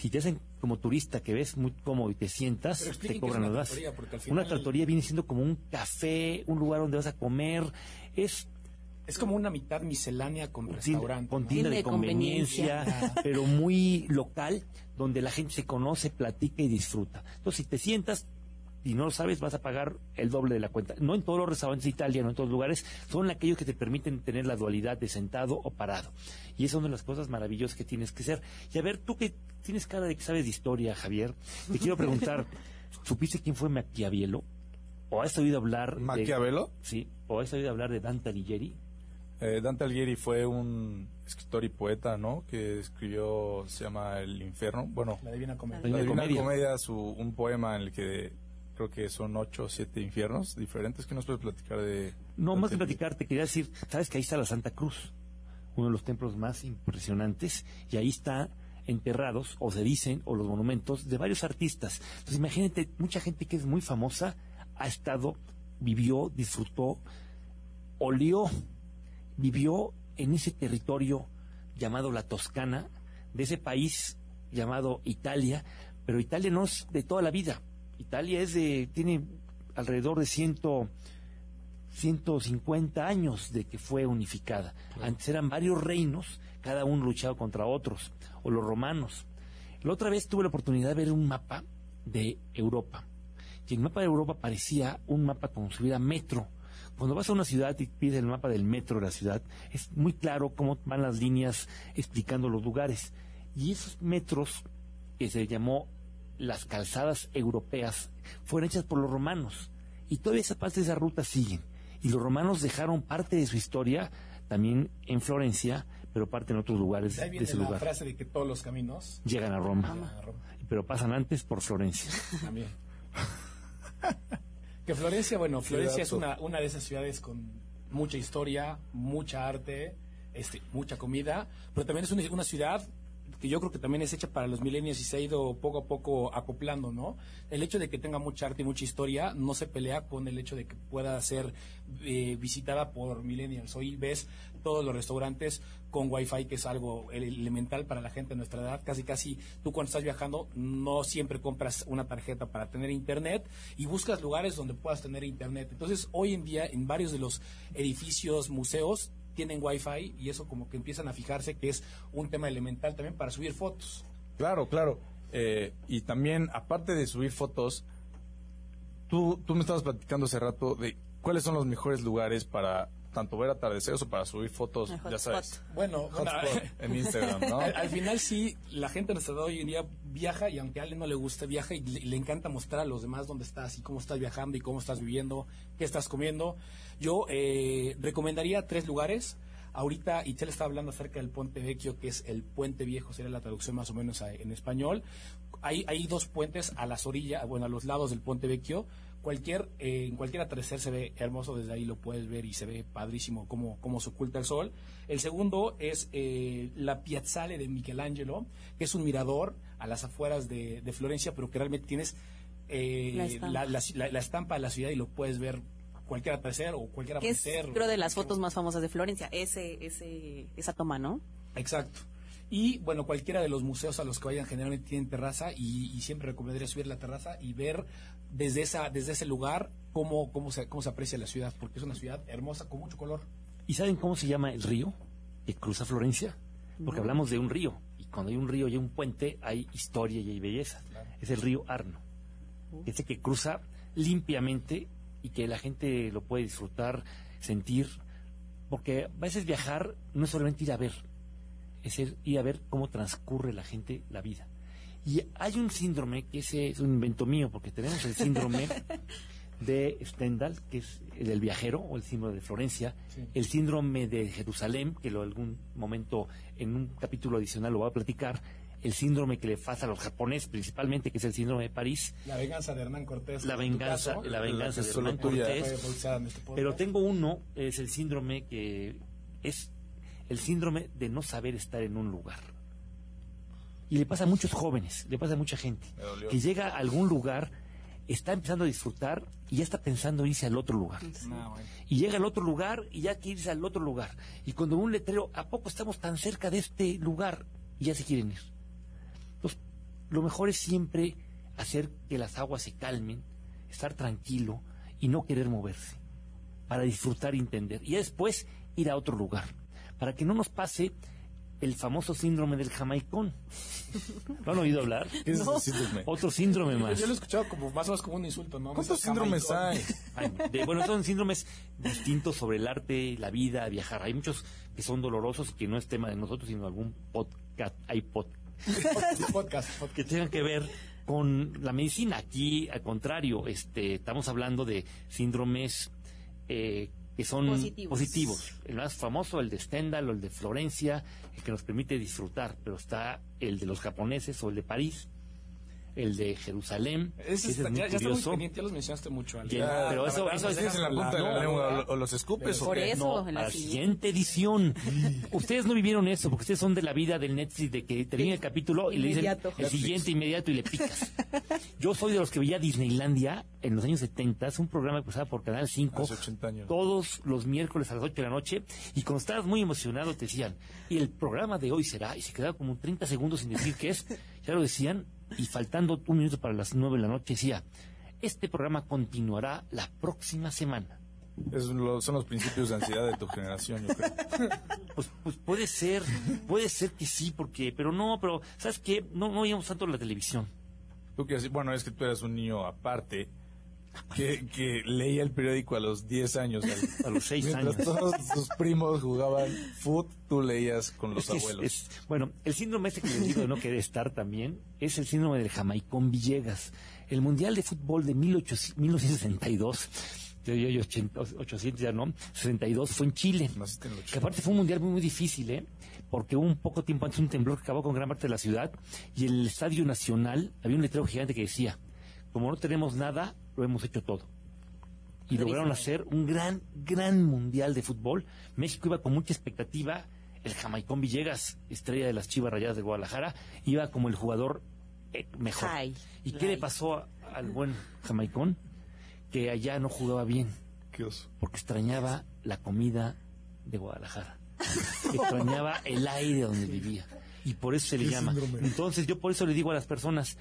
Si te hacen como turista que ves muy cómodo y te sientas, Pero te cobran una los al Una tratoría viene siendo como un café, un lugar donde vas a comer, es Es como una mitad miscelánea con restaurante. con tienda de de conveniencia, conveniencia. pero muy local, donde la gente se conoce, platica y disfruta. Entonces, si te sientas y no lo sabes, vas a pagar el doble de la cuenta. No en todos los restaurantes de Italia, no en todos los lugares, son aquellos que te permiten tener la dualidad de sentado o parado. Y es una de las cosas maravillosas que tienes que ser. Y a ver, tú que tienes cara de que sabes de historia, Javier, te quiero preguntar, ¿supiste quién fue Maquiavelo? ¿O has oído hablar de... ¿Maquiavelo? Sí, ¿o has oído hablar de Dante Alighieri? Eh, Dante Alighieri fue un escritor y poeta, ¿no? Que escribió, se llama El Infierno. Bueno, La Divina Comedia. La La Divina Divina Comedia. Comedia, su, un poema en el que creo que son ocho o siete infiernos diferentes. que nos puedes platicar de...? No, más que platicar, te quería decir, sabes que ahí está la Santa Cruz, uno de los templos más impresionantes, y ahí está enterrados, o se dicen, o los monumentos de varios artistas. Entonces imagínate, mucha gente que es muy famosa ha estado, vivió, disfrutó, olió, vivió en ese territorio llamado la Toscana, de ese país llamado Italia, pero Italia no es de toda la vida. Italia es de, tiene alrededor de ciento, 150 años de que fue unificada. Antes eran varios reinos, cada uno luchaba contra otros, o los romanos. La otra vez tuve la oportunidad de ver un mapa de Europa. Y el mapa de Europa parecía un mapa como si hubiera metro. Cuando vas a una ciudad y pides el mapa del metro de la ciudad, es muy claro cómo van las líneas explicando los lugares. Y esos metros, que se llamó las calzadas europeas, fueron hechas por los romanos. Y todavía esa parte de esa ruta siguen. Y los romanos dejaron parte de su historia también en Florencia, pero parte en otros lugares De ahí de viene ese la lugar. frase de que todos los caminos Llegan a Roma, llegan a Roma. pero pasan antes por Florencia. También. que Florencia, bueno, Florencia es una, una de esas ciudades con mucha historia, mucha arte, este, mucha comida, pero también es una, una ciudad que yo creo que también es hecha para los millennials y se ha ido poco a poco acoplando, ¿no? El hecho de que tenga mucha arte y mucha historia no se pelea con el hecho de que pueda ser eh, visitada por millennials. Hoy ves todos los restaurantes con wifi, que es algo elemental para la gente de nuestra edad. Casi, casi tú cuando estás viajando no siempre compras una tarjeta para tener internet y buscas lugares donde puedas tener internet. Entonces, hoy en día, en varios de los edificios, museos, tienen wifi y eso como que empiezan a fijarse que es un tema elemental también para subir fotos. Claro, claro. Eh, y también, aparte de subir fotos, tú, tú me estabas platicando hace rato de cuáles son los mejores lugares para tanto ver atardeceres o para subir fotos, ya sabes. Bueno, en Instagram, ¿no? Al, al final sí, la gente de nuestra edad hoy en día viaja y aunque a Ale no le guste, viaja y le, le encanta mostrar a los demás dónde estás y cómo estás viajando y cómo estás viviendo, qué estás comiendo. Yo eh, recomendaría tres lugares. Ahorita Itzel está hablando acerca del Puente Vecchio, que es el Puente Viejo, sería la traducción más o menos en español. Hay, hay dos puentes a las orillas, bueno, a los lados del Puente Vecchio. Cualquier, eh, en cualquier atardecer se ve hermoso, desde ahí lo puedes ver y se ve padrísimo cómo, cómo se oculta el sol. El segundo es eh, la Piazzale de Michelangelo, que es un mirador a las afueras de, de Florencia, pero que realmente tienes eh, La estampa. la, la- estampa de la ciudad y lo puedes ver cualquier atardecer o cualquier Que es, creo, de las fotos más famosas de Florencia, ese, ese, esa toma, ¿no? Exacto. Y bueno, cualquiera de los museos a los que vayan generalmente tienen terraza y, y siempre recomendaría subir la terraza y ver desde esa desde ese lugar cómo cómo se cómo se aprecia la ciudad, porque es una ciudad hermosa con mucho color. ¿Y saben cómo se llama el río que cruza Florencia? Porque hablamos de un río. Y cuando hay un río y hay un puente, hay historia y hay belleza. Es el río Arno. Ese que cruza limpiamente y que la gente lo puede disfrutar, sentir. Porque a veces viajar no es solamente ir a ver, es ir a ver cómo transcurre la gente la vida. Y hay un síndrome, que ese es un invento mío, porque tenemos el síndrome de Stendhal, que es el del viajero, o el síndrome de Florencia, Sí. el síndrome de Jerusalén, que lo algún momento en un capítulo adicional lo voy a platicar, el síndrome que le pasa a los japoneses principalmente, que es el síndrome de París, La venganza de Hernán Cortés. la venganza, caso, la venganza de Hernán Cortés, este pero tengo uno, es el síndrome que es el síndrome de no saber estar en un lugar. Y le pasa a muchos jóvenes, le pasa a mucha gente, que llega a algún lugar, está empezando a disfrutar y ya está pensando irse al otro lugar. No, bueno. Y llega al otro lugar y ya quiere irse al otro lugar. Y cuando un letrero, ¿a poco estamos tan cerca de este lugar? Y ya se quieren ir. Entonces, lo mejor es siempre hacer que las aguas se calmen, estar tranquilo y no querer moverse. Para disfrutar y entender. Y después ir a otro lugar. Para que no nos pase el famoso síndrome del jamaicón. ¿Lo han oído hablar? ¿Qué es ese síndrome? Otro síndrome más. yo lo he escuchado como más o menos como un insulto, ¿no? ¿Cuántos No síndromes hay? Ay, de- bueno, son síndromes distintos sobre el arte, la vida, viajar. Hay muchos que son dolorosos, que no es tema de nosotros, sino algún podcast, hay pod- podcast, podcast. que tengan que ver con la medicina. Aquí, al contrario, este, estamos hablando de síndromes eh, que son Positivos. positivos. El más famoso, el de Stendhal o el de Florencia, el que nos permite disfrutar, pero está el de los japoneses o el de París, el de Jerusalén. Ese ese está- es muy ya, ya está muy curioso. pendiente, ya los mencionaste mucho. Ale. Ya, Ya, pero eso- verdad, eso nos es- dejas ¿Tienes en la de lengua o, los escupes o Por qué? eso. No, en a la la siguiente. edición. Ustedes no vivieron eso, porque ustedes son de la vida del Netflix, de que termina el capítulo y le dicen el siguiente inmediato y le picas. Yo soy de los que veía Disneylandia en los años 70, es un programa que pasaba por Canal 5, Hace 80 años. todos los miércoles a las 8 de la noche, y cuando estabas muy emocionado te decían, y el programa de hoy será, y se quedaba como 30 segundos sin decir qué es, ya lo decían, y faltando un minuto para las 9 de la noche decía, este programa continuará la próxima semana. Es lo- son los principios de ansiedad de tu generación, yo creo. Pues, pues puede ser, puede ser que sí, porque, pero no, pero, ¿sabes qué? No, no veíamos tanto la televisión. Tú que así- bueno, es que tú eras un niño aparte que, que leía el periódico a los 10 años. al- A los seis Mientras años. todos tus primos jugaban foot, tú leías con los Es que es- abuelos. es- bueno, el síndrome este que les digo de no querer estar también es el síndrome del Jamaicón Villegas. El Mundial de Fútbol de 1800 1962, yo, yo, yo, 80, 800 ya no, 62 fue en Chile. El Que aparte fue un mundial muy, muy difícil, ¿eh? Porque hubo un poco tiempo antes un temblor que acabó con gran parte de la ciudad y el Estadio Nacional había un letrero gigante que decía, como no tenemos nada, lo hemos hecho todo. Y lograron hacer un gran, gran mundial de fútbol. México iba con mucha expectativa. el Jamaicón Villegas, estrella de las Chivas Rayadas de Guadalajara, iba como el jugador eh, mejor. Ay, ¿Y qué le pasó a- al buen Jamaicón? Que allá no jugaba bien, Qué oso. porque extrañaba la comida de Guadalajara. extrañaba el aire donde vivía. Y por eso se le llama. síndrome. Entonces yo por eso le digo a las personas,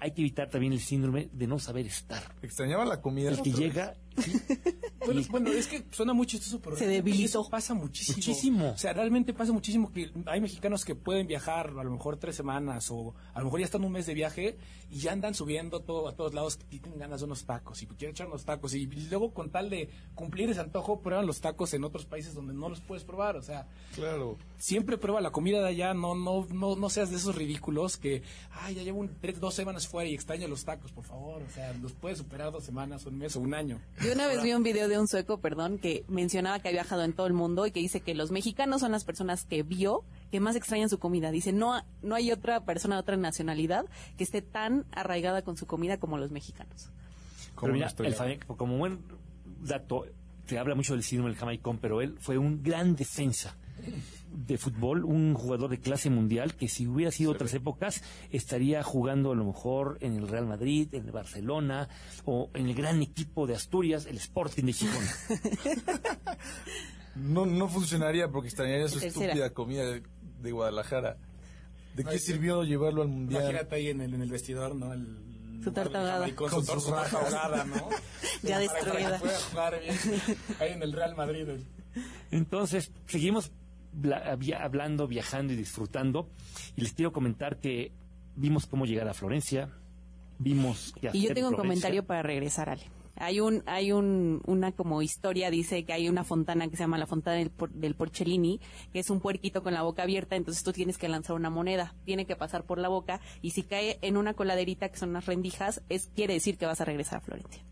hay que evitar también el síndrome de no saber estar. Extrañaba la comida. El que llega, Bueno, bueno, es que suena muy chistoso, pero Se debilitó. eso pasa muchísimo. Muchísimo. O sea, realmente pasa muchísimo que hay mexicanos que pueden viajar a lo mejor tres semanas o a lo mejor ya están un mes de viaje y ya andan subiendo todo a todos lados que tienen ganas de unos tacos y quieren echar unos tacos y luego con tal de cumplir ese antojo prueban los tacos en otros países donde no los puedes probar. O sea, Claro. siempre prueba la comida de allá, no, no, no, no seas de esos ridículos que, ay, ya llevo un- tres, dos semanas fuera y extraño los tacos, por favor. O sea, los puedes superar dos semanas, un mes o un año. Yo una vez vi un video de un sueco, perdón, que mencionaba que ha viajado en todo el mundo y que dice que los mexicanos son las personas que vio que más extrañan su comida. Dice, no, no hay otra persona de otra nacionalidad que esté tan arraigada con su comida como los mexicanos. Como mira, el como buen dato, se habla mucho del síndrome del Jamaicón, pero él fue un gran defensa de fútbol, un jugador de clase mundial que si hubiera sido otras épocas estaría jugando a lo mejor en el Real Madrid, en el Barcelona o en el gran equipo de Asturias, el Sporting de Gijón. No, no funcionaría porque extrañaría su Tercera. estúpida comida de, de Guadalajara. ¿De qué sirvió llevarlo al mundial? Imagínate ahí en el, en el vestidor, ¿no? El, Su torta ahogada. Con, Con su rajas. ahogada, ¿no? Ya Para- destruida. Para que pueda jugar bien ahí en el Real Madrid. Entonces, seguimos hablando, viajando y disfrutando. Y les quiero comentar que vimos cómo llegar a Florencia, vimos que Y yo hacer tengo un comentario para regresar, Ale. Hay un, hay un, una como historia, dice que hay una fontana que se llama la fontana del, Por- del Porcellini, que es un puerquito con la boca abierta, entonces tú tienes que lanzar una moneda, tiene que pasar por la boca, y si cae en una coladerita que son unas rendijas, es, quiere decir que vas a regresar a Florencia.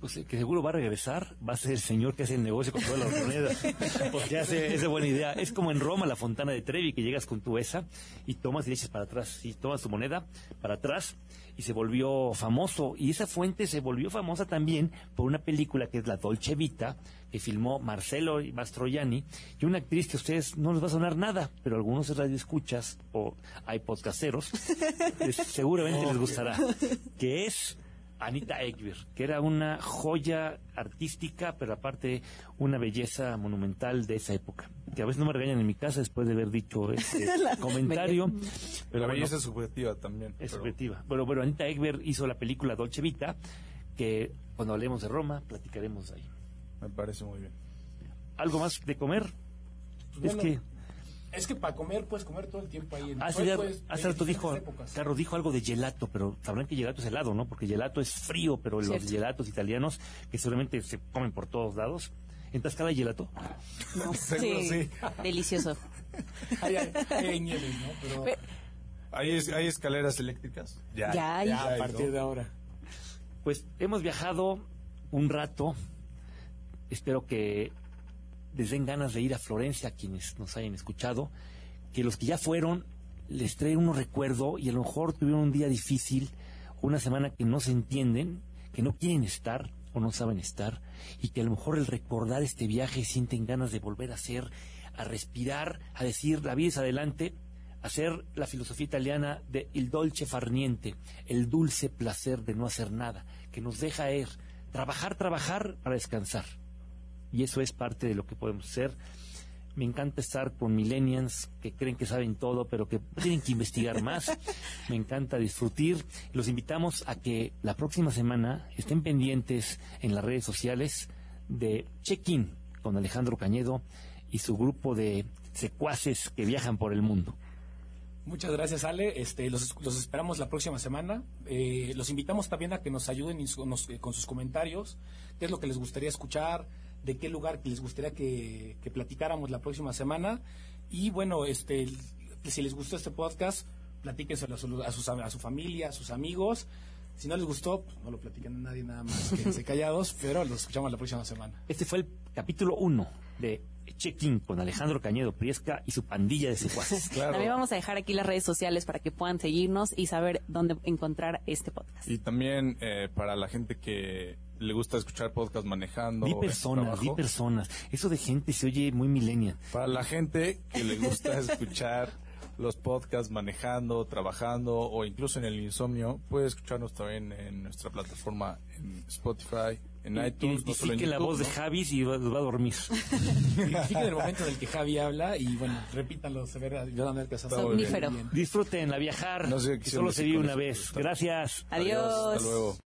Pues eh, que seguro va a regresar, va a ser el señor que hace el negocio con todas las monedas. Porque hace esa buena idea. Es como en Roma, la fontana de Trevi, que llegas con tu esa y tomas y le echas para atrás. Y tomas tu moneda para atrás y se volvió famoso. Y esa fuente se volvió famosa también por una película que es La Dolce Vita, que filmó Marcelo Mastroianni, y una actriz que a ustedes no les va a sonar nada, pero algunos radioescuchas o hay podcasteros, les- seguramente les gustará, que es Anita Ekberg, que era una joya artística, pero aparte una belleza monumental de esa época. Que a veces no me regañan en mi casa después de haber dicho este comentario. Pero Pero la bueno, belleza es subjetiva también. es pero- subjetiva. Bueno, bueno, Anita Ekberg hizo la película Dolce Vita, que cuando hablemos de Roma platicaremos de ahí. Me parece muy bien. ¿Algo más de comer? Pues es bueno, que Es que para comer puedes comer todo el tiempo ahí. En, hace, puedes- ya- puedes- hace rato dijo, épocas. Carlos dijo algo de gelato, pero sabrán que gelato es helado, ¿no? Porque gelato es frío, pero los gelatos italianos, que seguramente se comen por todos lados. ¿En Tlaxcala hay gelato? No, Seguro sí. Delicioso. Ahí hay, hay nieves, ¿no? Pero Pero- ¿Hay, es- hay escaleras eléctricas? Ya hay. ya a hay, partir ¿no? de ahora. Pues hemos viajado un rato. Espero que les den ganas de ir a Florencia a quienes nos hayan escuchado. Que los que ya fueron les trae uno recuerdo y a lo mejor tuvieron un día difícil, una semana que no se entienden, que no quieren estar o no saben estar y que a lo mejor el recordar este viaje sienten ganas de volver a hacer, a respirar, a decir la vida es adelante, hacer la filosofía italiana de dolce far niente, el dulce placer de no hacer nada, que nos deja ir, trabajar, trabajar para descansar. Y eso es parte de lo que podemos hacer. Me encanta estar con millennials que creen que saben todo, pero que tienen que investigar más. Me encanta disfrutar. Los invitamos a que la próxima semana estén pendientes en las redes sociales de Check-in con Alejandro Cañedo y su grupo de secuaces que viajan por el mundo. Muchas gracias, Ale. Este, los, los esperamos la próxima semana. Eh, los invitamos también a que nos ayuden y su- nos- eh, con sus comentarios. ¿Qué es lo que les gustaría escuchar? ¿De qué lugar les gustaría que, que platicáramos la próxima semana? Y bueno, este, si les gustó este podcast, platíquenselo a su, a, sus- a su familia, a sus amigos. Si no les gustó, pues, no lo platiquen a nadie nada más. Quédense callados, pero los escuchamos la próxima semana. Este fue el capítulo 1 de Check-in con Alejandro Cañedo Priesca y su pandilla de secuaces. Claro. También vamos a dejar aquí las redes sociales para que puedan seguirnos y saber dónde encontrar este podcast. Y también eh, para la gente que le gusta escuchar podcast manejando. Su personas, vi trabajo. personas. Eso de gente se oye muy millennial. Para la gente que le gusta escuchar los podcasts manejando, trabajando o incluso en el insomnio, puede escucharnos también en nuestra plataforma en Spotify, en iTunes. no solo en Identifique la voz de ¿no? Javis y va, va a dormir. Identifiquen el momento en el que Javi habla y bueno, repítanlo, se verá, y que Somnífero. bien. Disfruten la viajar. No sé que solo se vive una vez. Gracias. Adiós. Hasta luego.